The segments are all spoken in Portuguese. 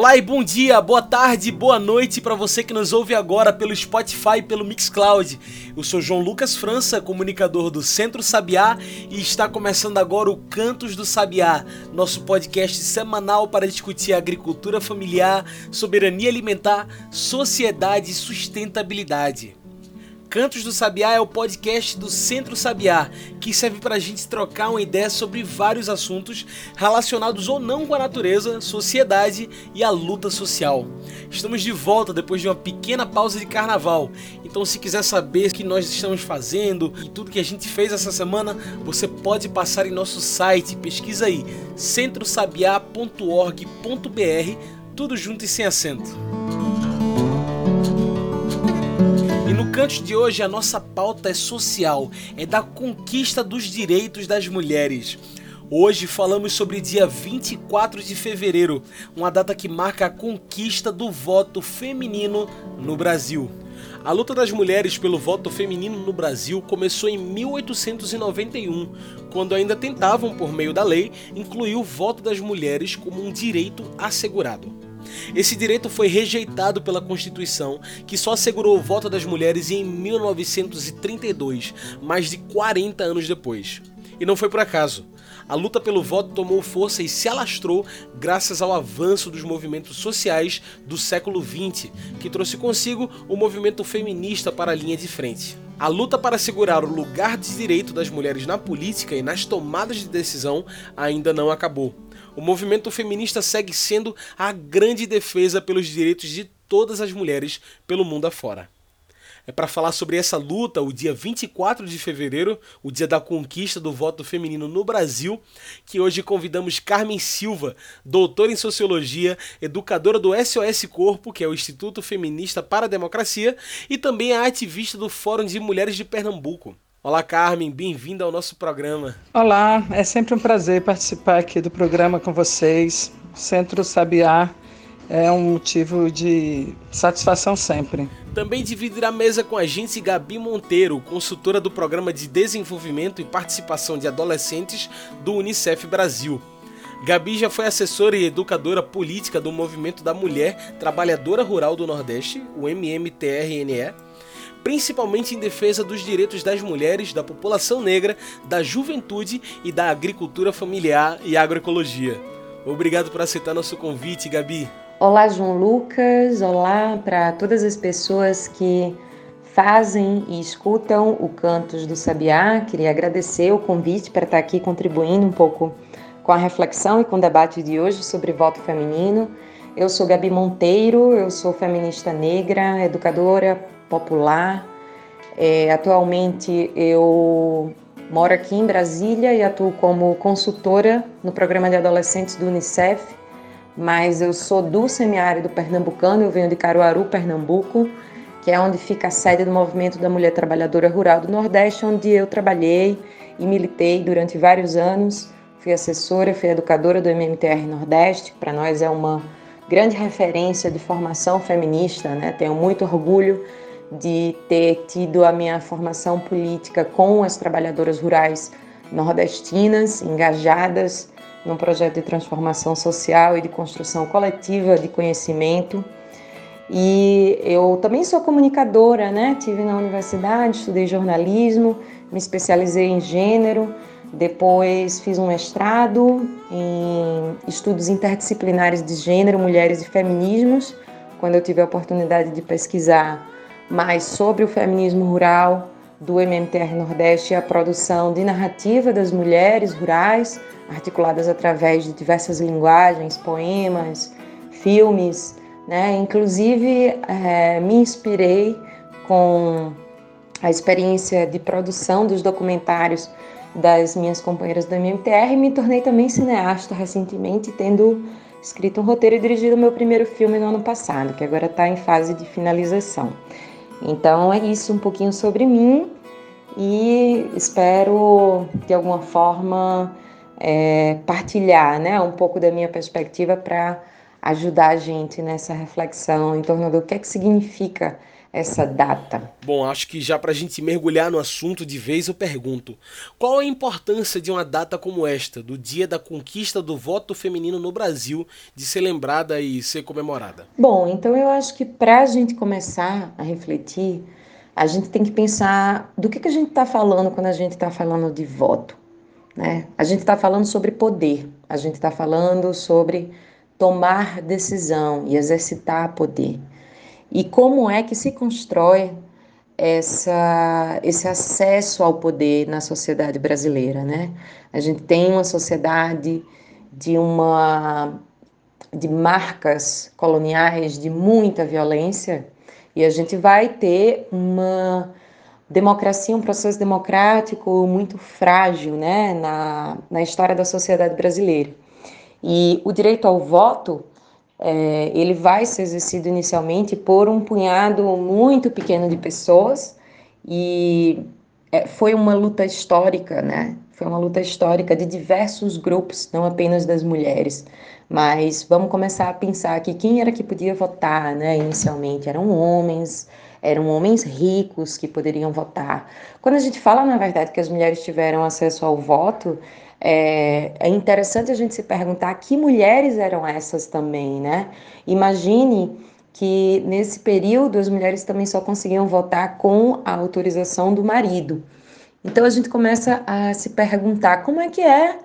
Olá e bom dia, boa tarde, boa noite para você que nos ouve agora pelo Spotify e pelo Mixcloud. Eu sou João Lucas França, comunicador do Centro Sabiá e está começando agora o Cantos do Sabiá, nosso podcast semanal para discutir agricultura familiar, soberania alimentar, sociedade e sustentabilidade. Cantos do Sabiá é o podcast do Centro Sabiá, que serve para a gente trocar uma ideia sobre vários assuntos relacionados ou não com a natureza, sociedade e a luta social. Estamos de volta depois de uma pequena pausa de carnaval, então se quiser saber o que nós estamos fazendo e tudo que a gente fez essa semana, você pode passar em nosso site, pesquisa aí, centrosabiá.org.br, tudo junto e sem acento. Canto de hoje a nossa pauta é social, é da conquista dos direitos das mulheres. Hoje falamos sobre dia 24 de fevereiro, uma data que marca a conquista do voto feminino no Brasil. A luta das mulheres pelo voto feminino no Brasil começou em 1891, quando ainda tentavam, por meio da lei, incluir o voto das mulheres como um direito assegurado. Esse direito foi rejeitado pela Constituição, que só assegurou o voto das mulheres em 1932, mais de 40 anos depois. E não foi por acaso. A luta pelo voto tomou força e se alastrou graças ao avanço dos movimentos sociais do século XX, que trouxe consigo o movimento feminista para a linha de frente. A luta para assegurar o lugar de direito das mulheres na política e nas tomadas de decisão ainda não acabou o movimento feminista segue sendo a grande defesa pelos direitos de todas as mulheres pelo mundo afora. É para falar sobre essa luta, o dia 24 de fevereiro, o dia da conquista do voto feminino no Brasil, que hoje convidamos Carmen Silva, doutora em sociologia, educadora do SOS Corpo, que é o Instituto Feminista para a Democracia, e também a ativista do Fórum de Mulheres de Pernambuco. Olá, Carmen, bem-vinda ao nosso programa. Olá, é sempre um prazer participar aqui do programa com vocês. Centro Sabiá é um motivo de satisfação sempre. Também dividirá a mesa com a gente Gabi Monteiro, consultora do Programa de Desenvolvimento e Participação de Adolescentes do Unicef Brasil. Gabi já foi assessora e educadora política do Movimento da Mulher Trabalhadora Rural do Nordeste, o MMTRNE, principalmente em defesa dos direitos das mulheres, da população negra, da juventude e da agricultura familiar e agroecologia. Obrigado por aceitar nosso convite, Gabi. Olá, João Lucas. Olá para todas as pessoas que fazem e escutam o Cantos do Sabiá. Queria agradecer o convite para estar aqui contribuindo um pouco com a reflexão e com o debate de hoje sobre voto feminino. Eu sou Gabi Monteiro, eu sou feminista negra, educadora, popular. É, atualmente eu moro aqui em Brasília e atuo como consultora no programa de adolescentes do Unicef, mas eu sou do semiárido pernambucano, eu venho de Caruaru, Pernambuco, que é onde fica a sede do Movimento da Mulher Trabalhadora Rural do Nordeste, onde eu trabalhei e militei durante vários anos. Fui assessora, fui educadora do MMTR Nordeste, para nós é uma grande referência de formação feminista, né? Tenho muito orgulho de ter tido a minha formação política com as trabalhadoras rurais nordestinas, engajadas num projeto de transformação social e de construção coletiva de conhecimento. E eu também sou comunicadora, né? Tive na universidade, estudei jornalismo, me especializei em gênero, depois fiz um mestrado em estudos interdisciplinares de gênero, mulheres e feminismos, quando eu tive a oportunidade de pesquisar mais sobre o feminismo rural do MMTR Nordeste e a produção de narrativa das mulheres rurais, articuladas através de diversas linguagens, poemas, filmes. Né? Inclusive, é, me inspirei com a experiência de produção dos documentários das minhas companheiras do MMTR e me tornei também cineasta recentemente, tendo escrito um roteiro e dirigido o meu primeiro filme no ano passado, que agora está em fase de finalização. Então é isso um pouquinho sobre mim e espero de alguma forma é, partilhar né, um pouco da minha perspectiva para ajudar a gente nessa reflexão em torno do que é que significa essa data? Bom, acho que já para a gente mergulhar no assunto de vez, eu pergunto: qual a importância de uma data como esta, do dia da conquista do voto feminino no Brasil, de ser lembrada e ser comemorada? Bom, então eu acho que para a gente começar a refletir, a gente tem que pensar do que, que a gente está falando quando a gente está falando de voto. Né? A gente está falando sobre poder, a gente está falando sobre tomar decisão e exercitar poder. E como é que se constrói essa, esse acesso ao poder na sociedade brasileira, né? A gente tem uma sociedade de uma de marcas coloniais de muita violência e a gente vai ter uma democracia, um processo democrático muito frágil, né, na, na história da sociedade brasileira. E o direito ao voto é, ele vai ser exercido inicialmente por um punhado muito pequeno de pessoas e é, foi uma luta histórica, né? Foi uma luta histórica de diversos grupos, não apenas das mulheres. Mas vamos começar a pensar que quem era que podia votar, né? Inicialmente eram homens, eram homens ricos que poderiam votar. Quando a gente fala, na verdade, que as mulheres tiveram acesso ao voto, é, é, interessante a gente se perguntar que mulheres eram essas também, né? Imagine que nesse período as mulheres também só conseguiam votar com a autorização do marido. Então a gente começa a se perguntar como é que é,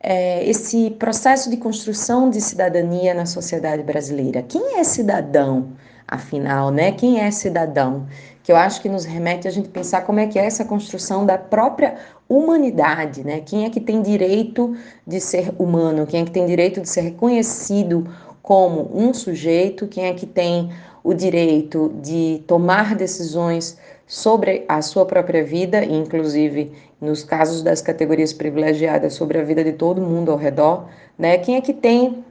é esse processo de construção de cidadania na sociedade brasileira. Quem é cidadão, afinal, né? Quem é cidadão? Que eu acho que nos remete a gente pensar como é que é essa construção da própria humanidade, né? Quem é que tem direito de ser humano? Quem é que tem direito de ser reconhecido como um sujeito? Quem é que tem o direito de tomar decisões sobre a sua própria vida, inclusive nos casos das categorias privilegiadas sobre a vida de todo mundo ao redor, né? Quem é que tem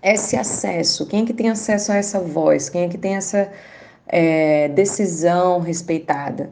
esse acesso? Quem é que tem acesso a essa voz? Quem é que tem essa é, decisão respeitada.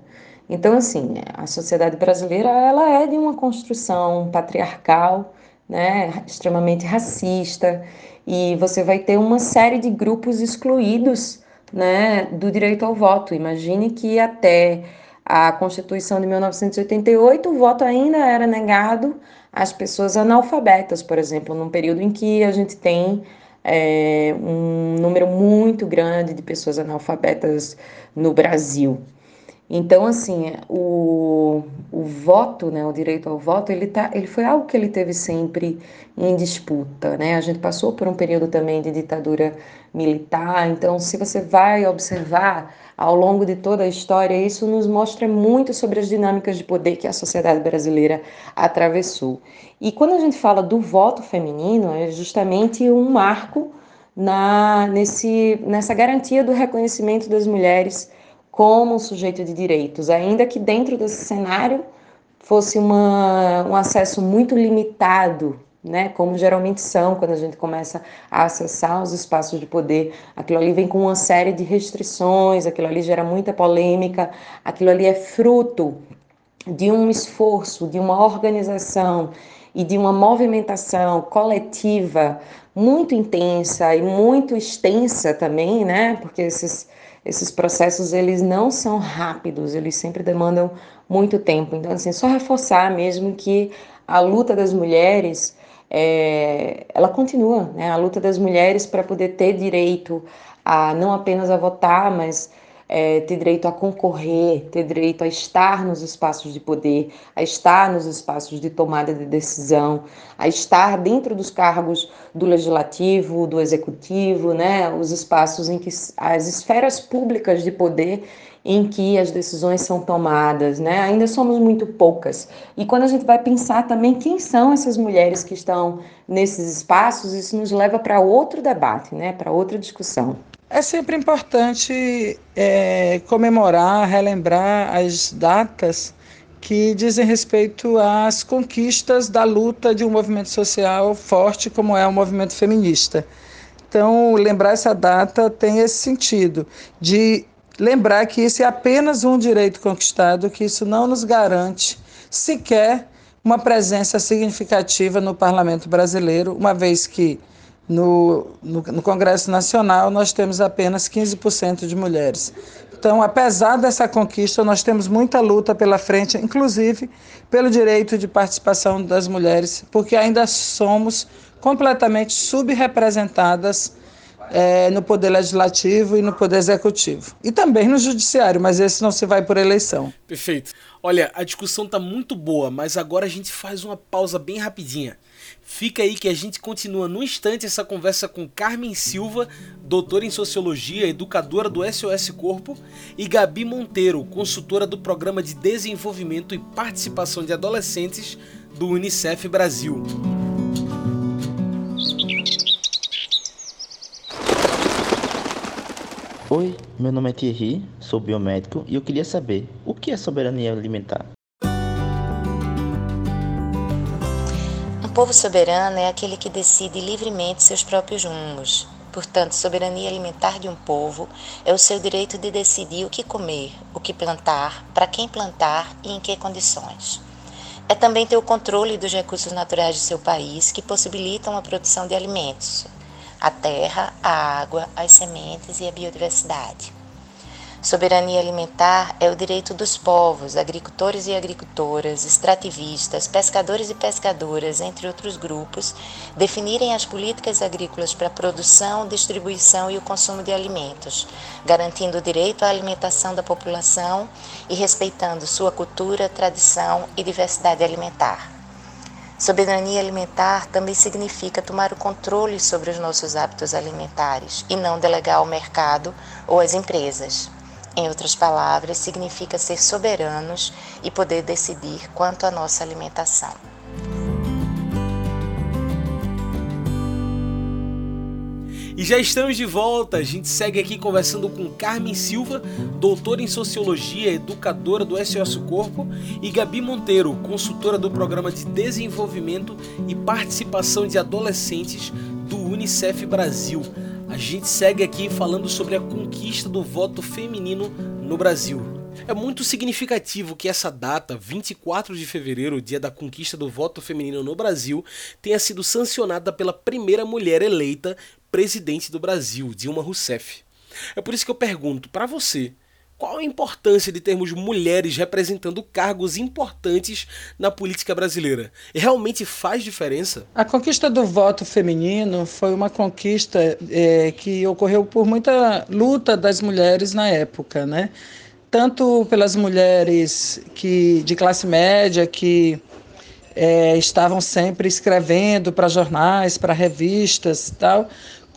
Então, assim, a sociedade brasileira ela é de uma construção patriarcal, né, extremamente racista, e você vai ter uma série de grupos excluídos né, do direito ao voto. Imagine que até a Constituição de 1988 o voto ainda era negado às pessoas analfabetas, por exemplo, num período em que a gente tem é, um número muito grande de pessoas analfabetas no Brasil. Então, assim, o, o voto, né, o direito ao voto, ele, tá, ele foi algo que ele teve sempre em disputa, né? A gente passou por um período também de ditadura militar, então, se você vai observar ao longo de toda a história, isso nos mostra muito sobre as dinâmicas de poder que a sociedade brasileira atravessou. E quando a gente fala do voto feminino, é justamente um marco na, nesse, nessa garantia do reconhecimento das mulheres como sujeito de direitos, ainda que dentro desse cenário fosse uma, um acesso muito limitado né? Como geralmente são quando a gente começa a acessar os espaços de poder. Aquilo ali vem com uma série de restrições, aquilo ali gera muita polêmica, aquilo ali é fruto de um esforço, de uma organização e de uma movimentação coletiva muito intensa e muito extensa também, né? Porque esses esses processos eles não são rápidos, eles sempre demandam muito tempo. Então, assim, só reforçar mesmo que a luta das mulheres é, ela continua, né? A luta das mulheres para poder ter direito a não apenas a votar, mas é, ter direito a concorrer, ter direito a estar nos espaços de poder, a estar nos espaços de tomada de decisão, a estar dentro dos cargos do legislativo, do executivo, né? Os espaços em que as esferas públicas de poder em que as decisões são tomadas, né? Ainda somos muito poucas. E quando a gente vai pensar também quem são essas mulheres que estão nesses espaços, isso nos leva para outro debate, né? Para outra discussão. É sempre importante é, comemorar, relembrar as datas que dizem respeito às conquistas da luta de um movimento social forte como é o movimento feminista. Então, lembrar essa data tem esse sentido de lembrar que isso é apenas um direito conquistado, que isso não nos garante sequer uma presença significativa no parlamento brasileiro, uma vez que no, no, no, Congresso Nacional nós temos apenas 15% de mulheres. Então, apesar dessa conquista, nós temos muita luta pela frente, inclusive pelo direito de participação das mulheres, porque ainda somos completamente subrepresentadas é, no poder legislativo e no poder executivo. E também no judiciário, mas esse não se vai por eleição. Perfeito. Olha, a discussão está muito boa, mas agora a gente faz uma pausa bem rapidinha. Fica aí que a gente continua no instante essa conversa com Carmen Silva, doutora em Sociologia, educadora do SOS Corpo, e Gabi Monteiro, consultora do Programa de Desenvolvimento e Participação de Adolescentes do Unicef Brasil. Oi, meu nome é Thierry, sou biomédico e eu queria saber o que é soberania alimentar. Um povo soberano é aquele que decide livremente seus próprios rumos. Portanto, soberania alimentar de um povo é o seu direito de decidir o que comer, o que plantar, para quem plantar e em que condições. É também ter o controle dos recursos naturais de seu país que possibilitam a produção de alimentos, a terra, a água, as sementes e a biodiversidade. Soberania alimentar é o direito dos povos, agricultores e agricultoras, extrativistas, pescadores e pescadoras, entre outros grupos, definirem as políticas agrícolas para a produção, distribuição e o consumo de alimentos, garantindo o direito à alimentação da população e respeitando sua cultura, tradição e diversidade alimentar. Soberania alimentar também significa tomar o controle sobre os nossos hábitos alimentares e não delegar ao mercado ou às empresas. Em outras palavras, significa ser soberanos e poder decidir quanto à nossa alimentação. E já estamos de volta. A gente segue aqui conversando com Carmen Silva, doutora em Sociologia, educadora do SOS Corpo, e Gabi Monteiro, consultora do Programa de Desenvolvimento e Participação de Adolescentes do Unicef Brasil. A gente segue aqui falando sobre a conquista do voto feminino no Brasil. É muito significativo que essa data, 24 de fevereiro, dia da conquista do voto feminino no Brasil, tenha sido sancionada pela primeira mulher eleita presidente do Brasil, Dilma Rousseff. É por isso que eu pergunto para você, qual a importância de termos mulheres representando cargos importantes na política brasileira? Realmente faz diferença? A conquista do voto feminino foi uma conquista é, que ocorreu por muita luta das mulheres na época, né? tanto pelas mulheres que de classe média que é, estavam sempre escrevendo para jornais, para revistas, tal,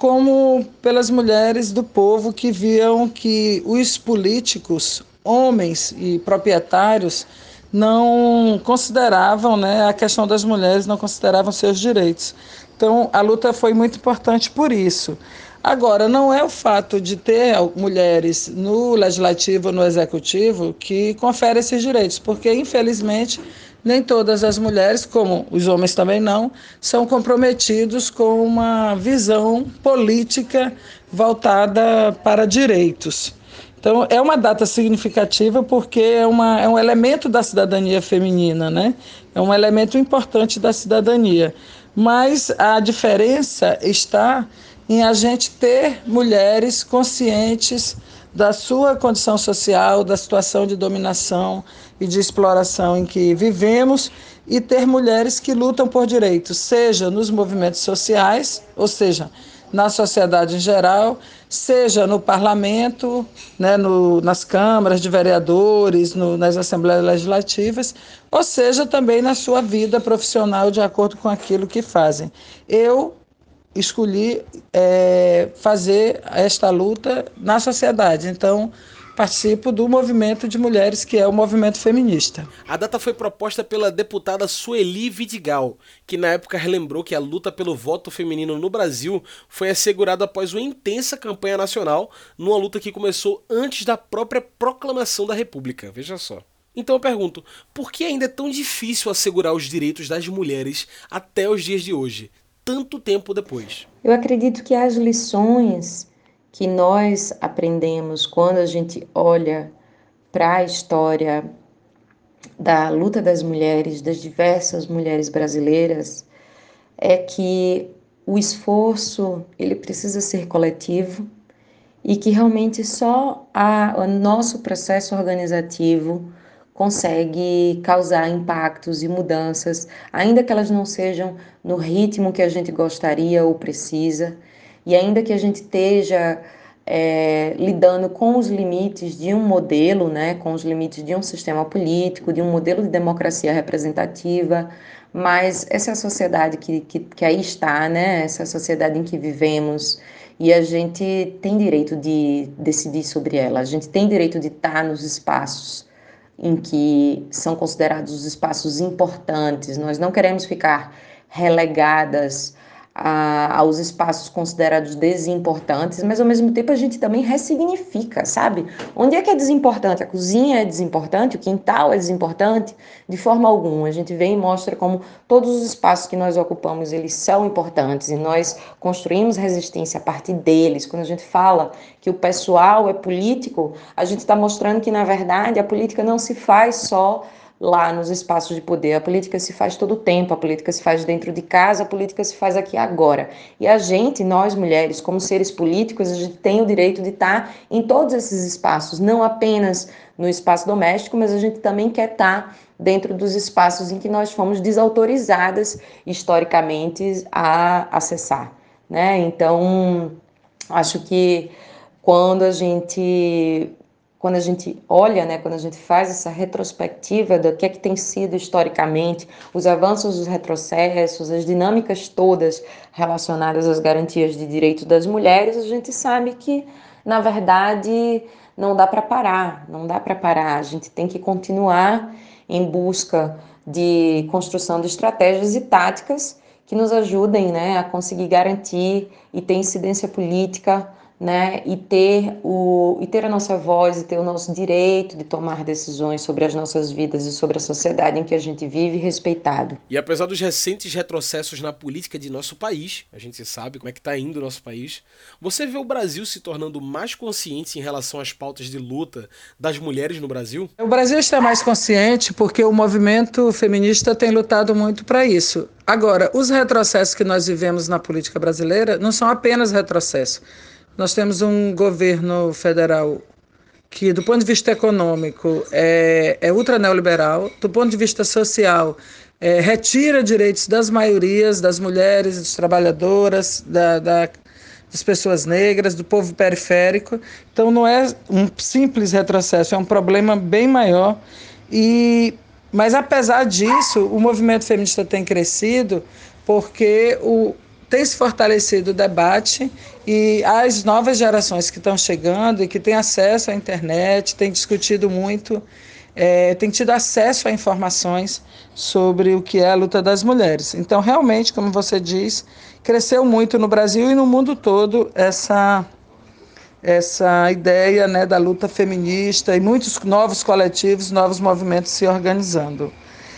como pelas mulheres do povo que viam que os políticos, homens e proprietários, não consideravam, né, a questão das mulheres não consideravam seus direitos. Então, a luta foi muito importante por isso. Agora, não é o fato de ter mulheres no legislativo, no executivo, que confere esses direitos, porque, infelizmente, nem todas as mulheres, como os homens também não, são comprometidos com uma visão política voltada para direitos. Então, é uma data significativa porque é, uma, é um elemento da cidadania feminina, né? É um elemento importante da cidadania. Mas a diferença está em a gente ter mulheres conscientes da sua condição social, da situação de dominação e de exploração em que vivemos e ter mulheres que lutam por direitos, seja nos movimentos sociais, ou seja, na sociedade em geral, seja no parlamento, né, no, nas câmaras de vereadores, no, nas assembleias legislativas, ou seja também na sua vida profissional de acordo com aquilo que fazem. Eu escolhi é, fazer esta luta na sociedade. Então, participo do movimento de mulheres que é o movimento feminista. A data foi proposta pela deputada Sueli Vidigal, que na época relembrou que a luta pelo voto feminino no Brasil foi assegurada após uma intensa campanha nacional, numa luta que começou antes da própria proclamação da República. Veja só. Então eu pergunto, por que ainda é tão difícil assegurar os direitos das mulheres até os dias de hoje? Tanto tempo depois? Eu acredito que as lições que nós aprendemos quando a gente olha para a história da luta das mulheres, das diversas mulheres brasileiras, é que o esforço ele precisa ser coletivo e que realmente só a, o nosso processo organizativo consegue causar impactos e mudanças, ainda que elas não sejam no ritmo que a gente gostaria ou precisa, e ainda que a gente esteja é, lidando com os limites de um modelo, né, com os limites de um sistema político, de um modelo de democracia representativa, mas essa é a sociedade que, que, que aí está, né, essa sociedade em que vivemos, e a gente tem direito de decidir sobre ela, a gente tem direito de estar nos espaços em que são considerados os espaços importantes, nós não queremos ficar relegadas a, aos espaços considerados desimportantes, mas ao mesmo tempo a gente também ressignifica, sabe? Onde é que é desimportante? A cozinha é desimportante, o quintal é desimportante? De forma alguma. A gente vem e mostra como todos os espaços que nós ocupamos, eles são importantes e nós construímos resistência a partir deles. Quando a gente fala que o pessoal é político, a gente está mostrando que, na verdade, a política não se faz só lá nos espaços de poder. A política se faz todo o tempo, a política se faz dentro de casa, a política se faz aqui agora. E a gente, nós mulheres, como seres políticos, a gente tem o direito de estar em todos esses espaços, não apenas no espaço doméstico, mas a gente também quer estar dentro dos espaços em que nós fomos desautorizadas historicamente a acessar, né? Então, acho que quando a gente quando a gente olha, né, quando a gente faz essa retrospectiva do que é que tem sido historicamente, os avanços, os retrocessos, as dinâmicas todas relacionadas às garantias de direitos das mulheres, a gente sabe que, na verdade, não dá para parar, não dá para parar. A gente tem que continuar em busca de construção de estratégias e táticas que nos ajudem né, a conseguir garantir e ter incidência política né, e ter o e ter a nossa voz e ter o nosso direito de tomar decisões sobre as nossas vidas e sobre a sociedade em que a gente vive respeitado. E apesar dos recentes retrocessos na política de nosso país, a gente sabe como é que está indo o nosso país, você vê o Brasil se tornando mais consciente em relação às pautas de luta das mulheres no Brasil? O Brasil está mais consciente porque o movimento feminista tem lutado muito para isso. Agora, os retrocessos que nós vivemos na política brasileira não são apenas retrocessos nós temos um governo federal que, do ponto de vista econômico, é, é ultra neoliberal, do ponto de vista social, é, retira direitos das maiorias, das mulheres, das trabalhadoras, da, da, das pessoas negras, do povo periférico. Então, não é um simples retrocesso, é um problema bem maior. E, mas, apesar disso, o movimento feminista tem crescido porque o, tem se fortalecido o debate e as novas gerações que estão chegando e que têm acesso à internet, têm discutido muito, é, têm tido acesso a informações sobre o que é a luta das mulheres. Então, realmente, como você diz, cresceu muito no Brasil e no mundo todo essa essa ideia né, da luta feminista e muitos novos coletivos, novos movimentos se organizando.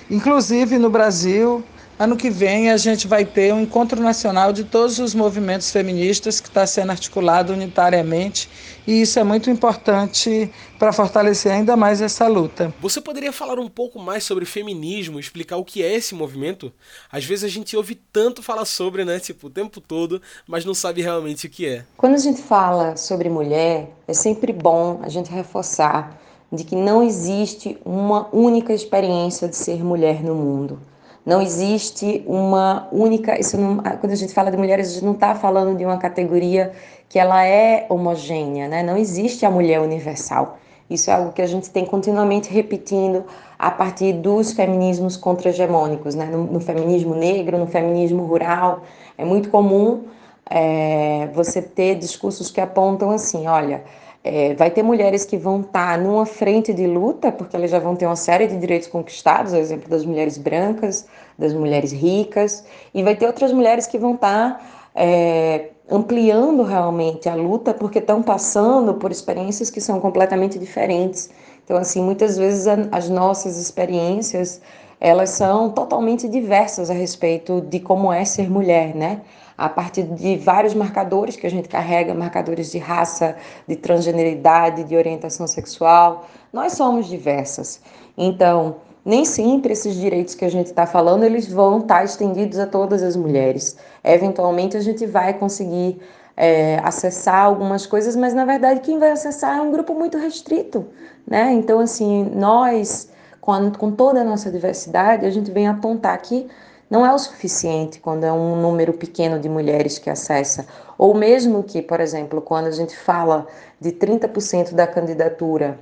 Inclusive no Brasil, Ano que vem a gente vai ter um encontro nacional de todos os movimentos feministas que está sendo articulado unitariamente e isso é muito importante para fortalecer ainda mais essa luta. Você poderia falar um pouco mais sobre feminismo, explicar o que é esse movimento? Às vezes a gente ouve tanto falar sobre, né, tipo, o tempo todo, mas não sabe realmente o que é. Quando a gente fala sobre mulher, é sempre bom a gente reforçar de que não existe uma única experiência de ser mulher no mundo. Não existe uma única. Isso não, quando a gente fala de mulheres, a gente não está falando de uma categoria que ela é homogênea, né? Não existe a mulher universal. Isso é algo que a gente tem continuamente repetindo a partir dos feminismos contra-hegemônicos, né? No, no, feminismo negro, no feminismo rural, é muito comum é, você ter discursos que apontam assim, olha, é, vai ter mulheres que vão estar tá numa frente de luta, porque elas já vão ter uma série de direitos conquistados, exemplo das mulheres brancas, das mulheres ricas, e vai ter outras mulheres que vão estar tá, é, ampliando realmente a luta, porque estão passando por experiências que são completamente diferentes. Então, assim, muitas vezes a, as nossas experiências elas são totalmente diversas a respeito de como é ser mulher, né? A partir de vários marcadores que a gente carrega, marcadores de raça, de transgeneridade, de orientação sexual. Nós somos diversas. Então, nem sempre esses direitos que a gente está falando eles vão estar tá estendidos a todas as mulheres. Eventualmente a gente vai conseguir é, acessar algumas coisas, mas na verdade quem vai acessar é um grupo muito restrito, né? Então assim nós com, com toda a nossa diversidade a gente vem apontar que não é o suficiente quando é um número pequeno de mulheres que acessa, ou mesmo que, por exemplo, quando a gente fala de 30% da candidatura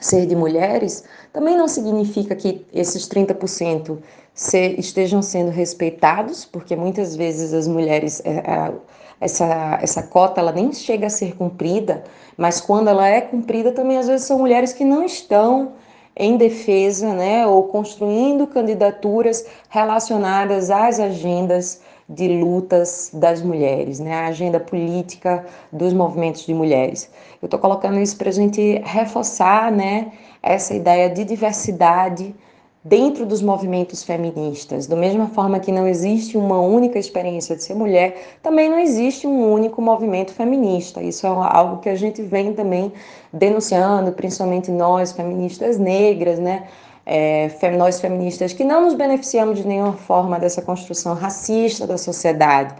ser de mulheres, também não significa que esses 30% se, estejam sendo respeitados, porque muitas vezes as mulheres, é, é, essa, essa cota ela nem chega a ser cumprida, mas quando ela é cumprida, também às vezes são mulheres que não estão em defesa, né, ou construindo candidaturas relacionadas às agendas de lutas das mulheres, né, a agenda política dos movimentos de mulheres. Eu estou colocando isso para a gente reforçar, né, essa ideia de diversidade dentro dos movimentos feministas. Da mesma forma que não existe uma única experiência de ser mulher, também não existe um único movimento feminista. Isso é algo que a gente vem também denunciando, principalmente nós feministas negras, né? é, nós feministas que não nos beneficiamos de nenhuma forma dessa construção racista da sociedade,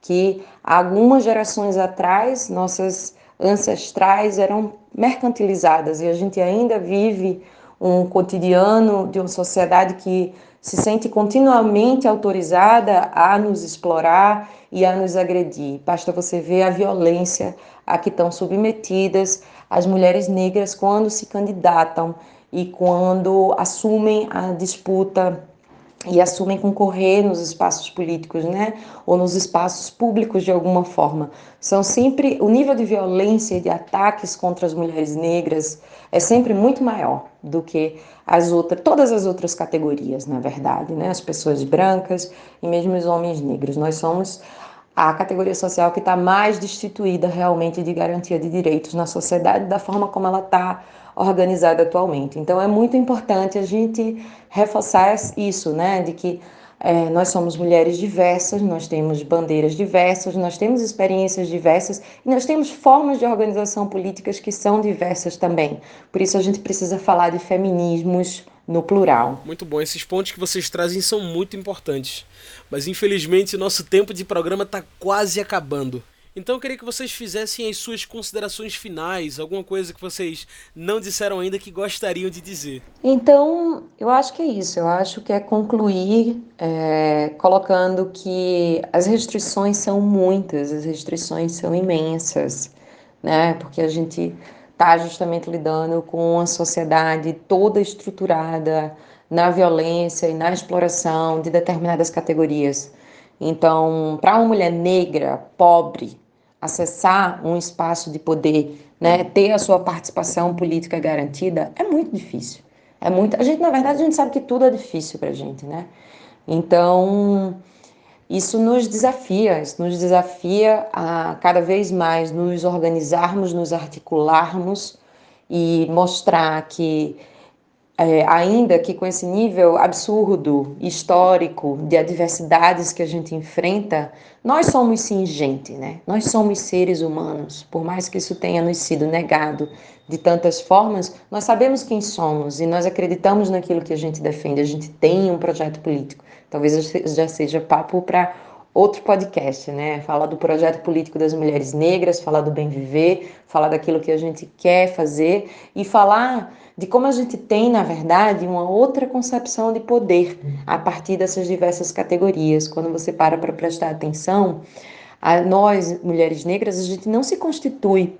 que algumas gerações atrás nossas ancestrais eram mercantilizadas e a gente ainda vive um cotidiano de uma sociedade que se sente continuamente autorizada a nos explorar e a nos agredir. Basta você ver a violência a que estão submetidas as mulheres negras quando se candidatam e quando assumem a disputa e assumem concorrer nos espaços políticos, né, ou nos espaços públicos de alguma forma. São sempre o nível de violência e de ataques contra as mulheres negras é sempre muito maior do que as outras, todas as outras categorias, na verdade, né, as pessoas brancas e mesmo os homens negros. Nós somos a categoria social que está mais destituída realmente de garantia de direitos na sociedade da forma como ela está organizada atualmente. Então é muito importante a gente reforçar isso, né, de que é, nós somos mulheres diversas, nós temos bandeiras diversas, nós temos experiências diversas e nós temos formas de organização políticas que são diversas também. Por isso a gente precisa falar de feminismos no plural. Muito bom, esses pontos que vocês trazem são muito importantes. Mas infelizmente nosso tempo de programa está quase acabando. Então eu queria que vocês fizessem as suas considerações finais, alguma coisa que vocês não disseram ainda que gostariam de dizer. Então, eu acho que é isso. Eu acho que é concluir é, colocando que as restrições são muitas, as restrições são imensas, né? Porque a gente está justamente lidando com uma sociedade toda estruturada na violência e na exploração de determinadas categorias. Então, para uma mulher negra, pobre, acessar um espaço de poder, né, ter a sua participação política garantida, é muito difícil. É muito. A gente, na verdade, a gente sabe que tudo é difícil para gente, né? Então, isso nos desafia, isso nos desafia a cada vez mais nos organizarmos, nos articularmos e mostrar que é, ainda que com esse nível absurdo, histórico, de adversidades que a gente enfrenta, nós somos sim gente, né? Nós somos seres humanos. Por mais que isso tenha nos sido negado de tantas formas, nós sabemos quem somos e nós acreditamos naquilo que a gente defende. A gente tem um projeto político. Talvez já seja papo para outro podcast, né? Falar do projeto político das mulheres negras, falar do bem viver, falar daquilo que a gente quer fazer e falar de como a gente tem, na verdade, uma outra concepção de poder a partir dessas diversas categorias. Quando você para para prestar atenção, a nós, mulheres negras, a gente não se constitui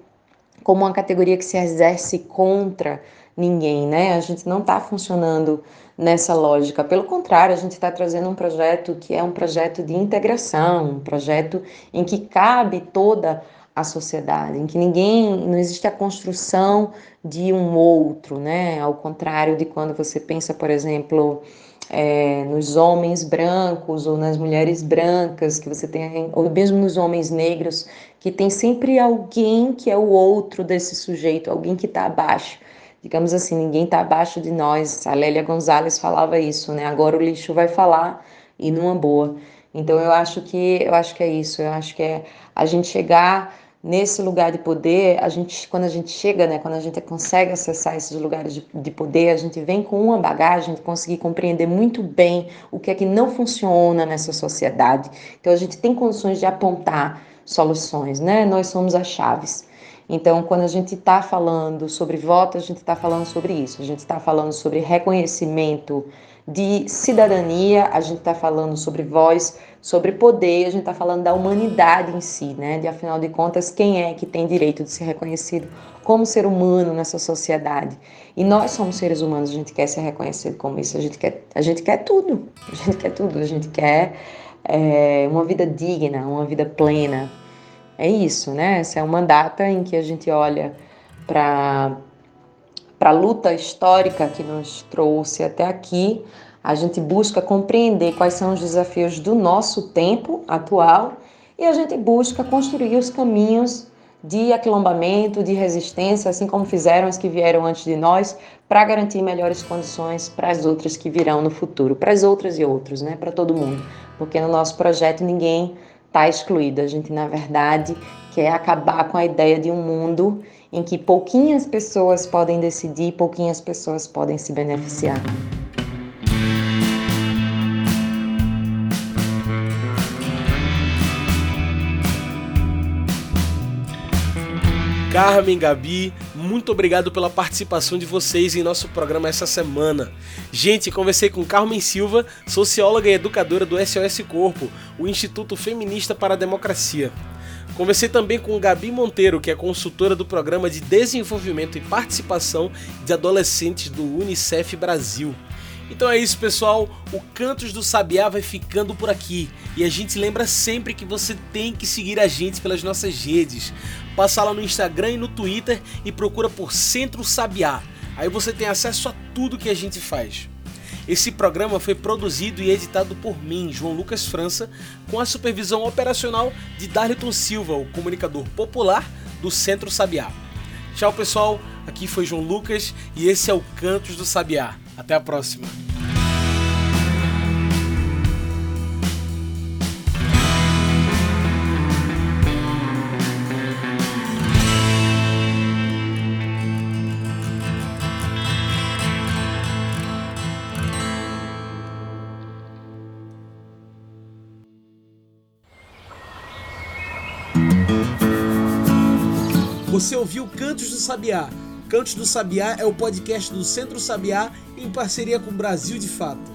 como uma categoria que se exerce contra ninguém, né? A gente não está funcionando nessa lógica. Pelo contrário, a gente está trazendo um projeto que é um projeto de integração, um projeto em que cabe toda a sociedade, em que ninguém, não existe a construção de um outro, né? Ao contrário de quando você pensa, por exemplo, é, nos homens brancos ou nas mulheres brancas, que você tem, ou mesmo nos homens negros, que tem sempre alguém que é o outro desse sujeito, alguém que está abaixo. Digamos assim, ninguém está abaixo de nós. A Lélia Gonzalez falava isso, né? Agora o lixo vai falar e numa boa. Então eu acho que eu acho que é isso. Eu acho que é a gente chegar nesse lugar de poder, a gente, quando a gente chega, né, quando a gente consegue acessar esses lugares de, de, poder, a gente vem com uma bagagem de conseguir compreender muito bem o que é que não funciona nessa sociedade. Então a gente tem condições de apontar soluções, né? Nós somos as chaves. Então, quando a gente está falando sobre voto, a gente está falando sobre isso. A gente está falando sobre reconhecimento de cidadania, a gente está falando sobre voz, sobre poder, a gente está falando da humanidade em si, né? De afinal de contas, quem é que tem direito de ser reconhecido como ser humano nessa sociedade? E nós somos seres humanos, a gente quer ser reconhecido como isso, a gente quer, a gente quer tudo, a gente quer tudo, a gente quer é, uma vida digna, uma vida plena. É isso, né? Essa é uma data em que a gente olha para a luta histórica que nos trouxe até aqui, a gente busca compreender quais são os desafios do nosso tempo atual e a gente busca construir os caminhos de aquilombamento, de resistência, assim como fizeram as que vieram antes de nós, para garantir melhores condições para as outras que virão no futuro, para as outras e outros, né, para todo mundo, porque no nosso projeto ninguém está excluído. A gente, na verdade, quer acabar com a ideia de um mundo em que pouquinhas pessoas podem decidir, pouquinhas pessoas podem se beneficiar. Carmen, Gabi, muito obrigado pela participação de vocês em nosso programa essa semana. Gente, conversei com Carmen Silva, socióloga e educadora do SOS Corpo, o Instituto Feminista para a Democracia. Conversei também com Gabi Monteiro, que é consultora do Programa de Desenvolvimento e Participação de Adolescentes do Unicef Brasil. Então é isso, pessoal. O Cantos do Sabiá vai ficando por aqui. E a gente lembra sempre que você tem que seguir a gente pelas nossas redes. Passa lá no Instagram e no Twitter e procura por Centro Sabiá. Aí você tem acesso a tudo que a gente faz. Esse programa foi produzido e editado por mim, João Lucas França, com a supervisão operacional de Darliton Silva, o comunicador popular do Centro Sabiá. Tchau, pessoal. Aqui foi João Lucas e esse é o Cantos do Sabiá. Até a próxima. Você ouviu Cantos do Sabiá. Cantos do Sabiá é o podcast do Centro Sabiá em parceria com Brasil de Fato.